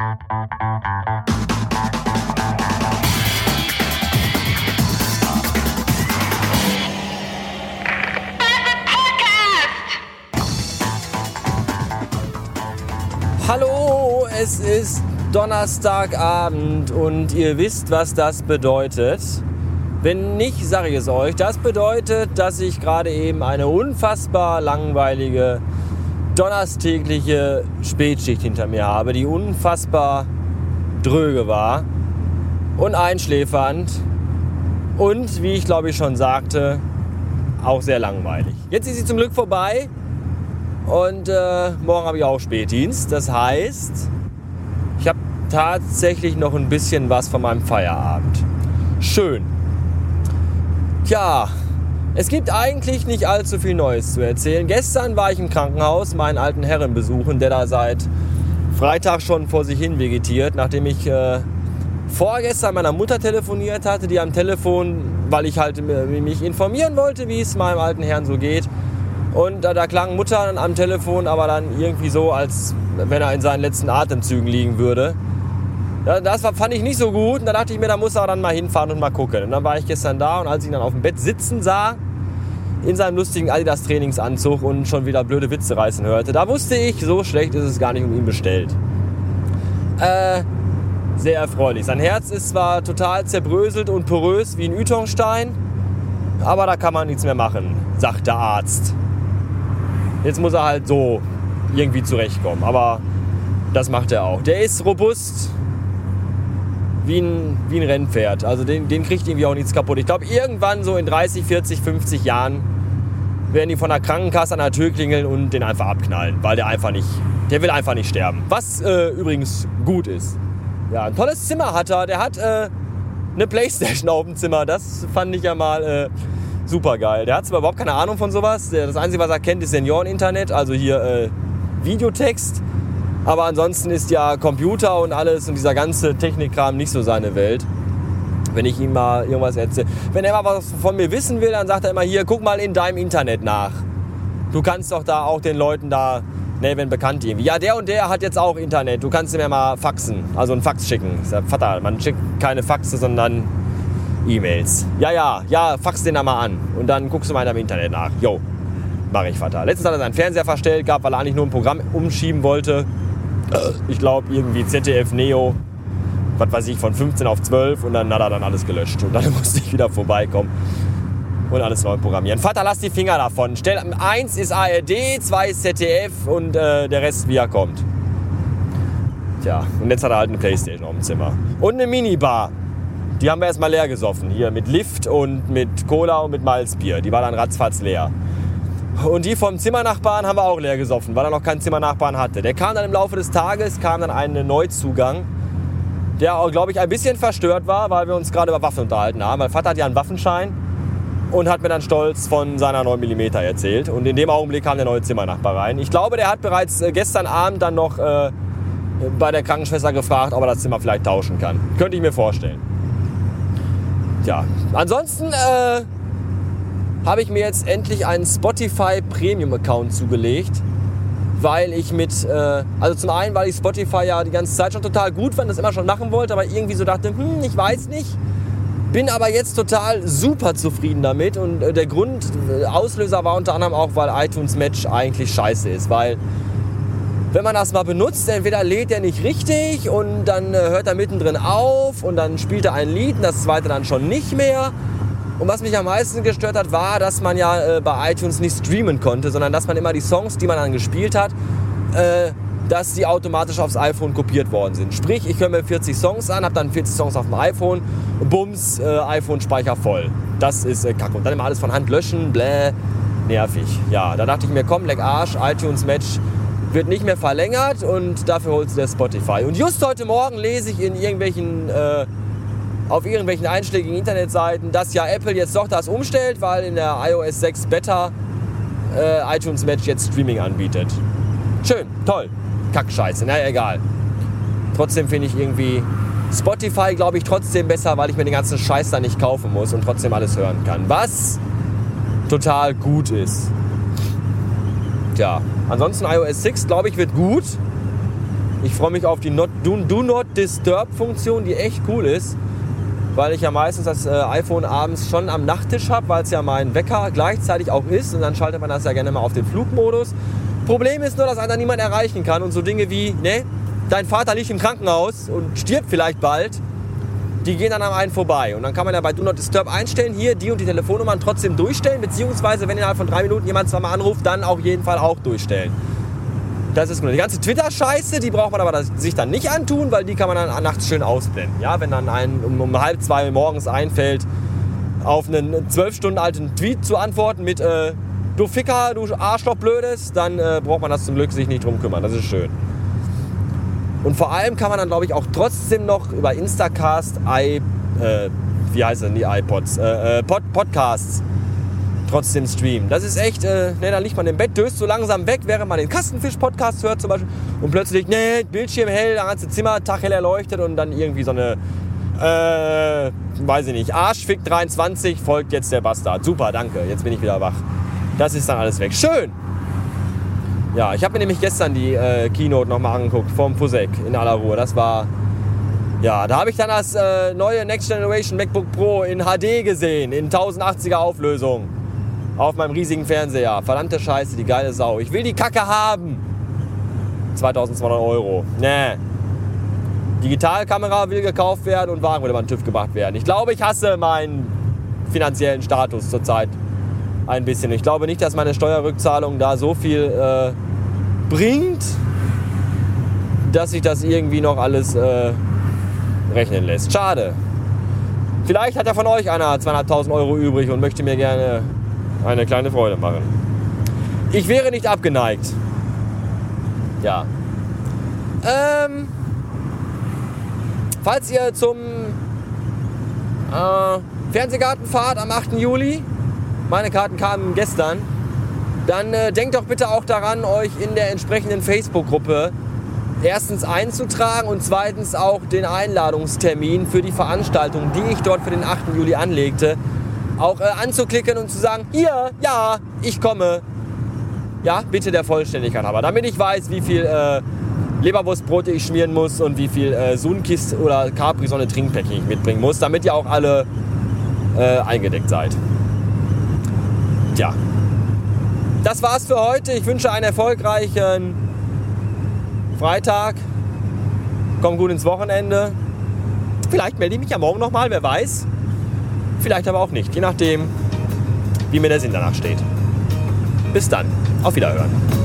Hallo, es ist Donnerstagabend und ihr wisst, was das bedeutet. Wenn nicht, sage ich es euch. Das bedeutet, dass ich gerade eben eine unfassbar langweilige donnerstägliche Spätschicht hinter mir habe, die unfassbar dröge war und einschläfernd und, wie ich glaube ich schon sagte, auch sehr langweilig. Jetzt ist sie zum Glück vorbei und äh, morgen habe ich auch Spätdienst. Das heißt, ich habe tatsächlich noch ein bisschen was von meinem Feierabend. Schön. Tja, es gibt eigentlich nicht allzu viel Neues zu erzählen. Gestern war ich im Krankenhaus meinen alten Herren besuchen, der da seit Freitag schon vor sich hin vegetiert, nachdem ich äh, vorgestern meiner Mutter telefoniert hatte, die am Telefon, weil ich halt mich informieren wollte, wie es meinem alten Herrn so geht, und da, da klang Mutter am Telefon aber dann irgendwie so, als wenn er in seinen letzten Atemzügen liegen würde. Das fand ich nicht so gut und da dachte ich mir, da muss er dann mal hinfahren und mal gucken. Und dann war ich gestern da und als ich ihn dann auf dem Bett sitzen sah, in seinem lustigen Adidas Trainingsanzug und schon wieder blöde Witze reißen hörte, da wusste ich, so schlecht ist es gar nicht um ihn bestellt. Äh, sehr erfreulich. Sein Herz ist zwar total zerbröselt und porös wie ein Ytongstein, aber da kann man nichts mehr machen, sagt der Arzt. Jetzt muss er halt so irgendwie zurechtkommen. Aber das macht er auch. Der ist robust wie ein, wie ein Rennpferd. Also den, den kriegt irgendwie auch nichts kaputt. Ich glaube, irgendwann so in 30, 40, 50 Jahren werden die von der Krankenkasse an der Tür klingeln und den einfach abknallen, weil der einfach nicht, der will einfach nicht sterben. Was äh, übrigens gut ist. Ja, ein tolles Zimmer hat er. Der hat äh, eine Playstation auf dem Zimmer. Das fand ich ja mal äh, super geil. Der hat zwar überhaupt keine Ahnung von sowas. Das Einzige, was er kennt, ist Senioren-Internet, also hier äh, Videotext. Aber ansonsten ist ja Computer und alles und dieser ganze Technikkram nicht so seine Welt. Wenn ich ihm mal irgendwas erzähle. Wenn er mal was von mir wissen will, dann sagt er immer hier, guck mal in deinem Internet nach. Du kannst doch da auch den Leuten da, ne, wenn bekannt irgendwie. Ja, der und der hat jetzt auch Internet. Du kannst ihm ja mal faxen, also einen Fax schicken. Ich sag, Vater, man schickt keine Faxe, sondern E-Mails. Ja, ja, ja, fax den da mal an. Und dann guckst du mal in deinem Internet nach. Jo, mache ich, Vater. Letztens hat er seinen Fernseher verstellt gehabt, weil er eigentlich nur ein Programm umschieben wollte. Ich glaube, irgendwie ZDF Neo, was weiß ich, von 15 auf 12 und dann hat er dann alles gelöscht. Und dann musste ich wieder vorbeikommen und alles neu programmieren. Vater, lass die Finger davon. Stell, eins ist ARD, zwei ist ZDF und äh, der Rest, wie er kommt. Tja, und jetzt hat er halt eine Playstation auf dem Zimmer. Und eine Minibar. Die haben wir erstmal leer gesoffen. Hier mit Lift und mit Cola und mit Malzbier. Die war dann ratzfatz leer. Und die vom Zimmernachbarn haben wir auch leer gesoffen, weil er noch keinen Zimmernachbarn hatte. Der kam dann im Laufe des Tages, kam dann ein Neuzugang, der auch, glaube ich, ein bisschen verstört war, weil wir uns gerade über Waffen unterhalten haben. Mein Vater hat ja einen Waffenschein und hat mir dann stolz von seiner 9 mm erzählt. Und in dem Augenblick kam der neue Zimmernachbar rein. Ich glaube, der hat bereits äh, gestern Abend dann noch äh, bei der Krankenschwester gefragt, ob er das Zimmer vielleicht tauschen kann. Könnte ich mir vorstellen ja, ansonsten äh, habe ich mir jetzt endlich einen Spotify Premium Account zugelegt, weil ich mit, äh, also zum einen, weil ich Spotify ja die ganze Zeit schon total gut fand, das immer schon machen wollte, aber irgendwie so dachte, hm, ich weiß nicht. Bin aber jetzt total super zufrieden damit und äh, der Grund, äh, Auslöser war unter anderem auch, weil iTunes Match eigentlich scheiße ist, weil wenn man das mal benutzt, entweder lädt er nicht richtig und dann äh, hört er mittendrin auf und dann spielt er ein Lied und das zweite dann schon nicht mehr. Und was mich am meisten gestört hat, war, dass man ja äh, bei iTunes nicht streamen konnte, sondern dass man immer die Songs, die man dann gespielt hat, äh, dass die automatisch aufs iPhone kopiert worden sind. Sprich, ich höre mir 40 Songs an, habe dann 40 Songs auf dem iPhone, bums, äh, iPhone-Speicher voll. Das ist äh, kacke. Und dann immer alles von Hand löschen, bläh, nervig. Ja, da dachte ich mir, komm, leck Arsch, iTunes Match wird nicht mehr verlängert und dafür holst du der Spotify. Und just heute Morgen lese ich in irgendwelchen, äh, auf irgendwelchen einschlägigen Internetseiten, dass ja Apple jetzt doch das umstellt, weil in der iOS 6 Beta äh, iTunes Match jetzt Streaming anbietet. Schön, toll. Kackscheiße, naja, egal. Trotzdem finde ich irgendwie Spotify, glaube ich, trotzdem besser, weil ich mir den ganzen Scheiß da nicht kaufen muss und trotzdem alles hören kann. Was total gut ist. Tja, ansonsten iOS 6, glaube ich, wird gut. Ich freue mich auf die Not, Do, Do Not Disturb-Funktion, die echt cool ist, weil ich ja meistens das äh, iPhone abends schon am Nachttisch habe, weil es ja mein Wecker gleichzeitig auch ist und dann schaltet man das ja gerne mal auf den Flugmodus. Problem ist nur, dass einer niemand erreichen kann und so Dinge wie, ne, dein Vater liegt im Krankenhaus und stirbt vielleicht bald, die gehen dann an einen vorbei. Und dann kann man ja bei Do Not Disturb einstellen, hier die und die Telefonnummern trotzdem durchstellen, beziehungsweise wenn innerhalb von drei Minuten jemand zweimal anruft, dann auf jeden Fall auch durchstellen. Das ist gut. Die ganze Twitter-Scheiße, die braucht man aber sich dann nicht antun, weil die kann man dann nachts schön ausblenden. Ja, wenn dann ein, um, um halb zwei morgens einfällt, auf einen zwölf Stunden alten Tweet zu antworten mit äh, du Ficker, du Arschloch Blödes, dann äh, braucht man das zum Glück sich nicht drum kümmern. Das ist schön. Und vor allem kann man dann, glaube ich, auch trotzdem noch über Instacast, i, äh, wie heißt das, die iPods, äh, äh, Pod, Podcasts trotzdem streamen. Das ist echt, äh, ne, dann liegt man im Bett, döst so langsam weg, während man den Kastenfisch-Podcast hört zum Beispiel und plötzlich, ne, Bildschirm hell, das ganze Zimmer taghell erleuchtet und dann irgendwie so eine, äh, weiß ich nicht, Arschfick 23 folgt jetzt der Bastard. Super, danke, jetzt bin ich wieder wach. Das ist dann alles weg. Schön! Ja, ich habe mir nämlich gestern die äh, Keynote nochmal angeguckt vom Fusek in aller Ruhe. Das war, ja, da habe ich dann das äh, neue Next Generation MacBook Pro in HD gesehen, in 1080er Auflösung. Auf meinem riesigen Fernseher. Verdammte Scheiße, die geile Sau. Ich will die Kacke haben. 2200 Euro. Nee. Digitalkamera will gekauft werden und Wagen will über den TÜV gemacht werden. Ich glaube, ich hasse meinen finanziellen Status zurzeit ein bisschen. Ich glaube nicht, dass meine Steuerrückzahlung da so viel äh, bringt, dass sich das irgendwie noch alles äh, rechnen lässt. Schade. Vielleicht hat ja von euch einer 200.000 Euro übrig und möchte mir gerne eine kleine Freude machen. Ich wäre nicht abgeneigt. Ja. Ähm, falls ihr zum äh, Fernsehgarten fahrt am 8. Juli, meine Karten kamen gestern, dann äh, denkt doch bitte auch daran, euch in der entsprechenden Facebook-Gruppe erstens einzutragen und zweitens auch den Einladungstermin für die Veranstaltung, die ich dort für den 8. Juli anlegte, auch äh, anzuklicken und zu sagen, hier, ja, ich komme. Ja, bitte der Vollständigkeit aber, damit ich weiß, wie viel äh, Leberwurstbrote ich schmieren muss und wie viel äh, Sunkist oder Capri-Sonne Trinkpäckchen ich mitbringen muss, damit ihr auch alle äh, eingedeckt seid. Tja, das war's für heute. Ich wünsche einen erfolgreichen Freitag. Komm gut ins Wochenende. Vielleicht melde ich mich ja morgen nochmal, wer weiß. Vielleicht aber auch nicht, je nachdem, wie mir der Sinn danach steht. Bis dann, auf Wiederhören.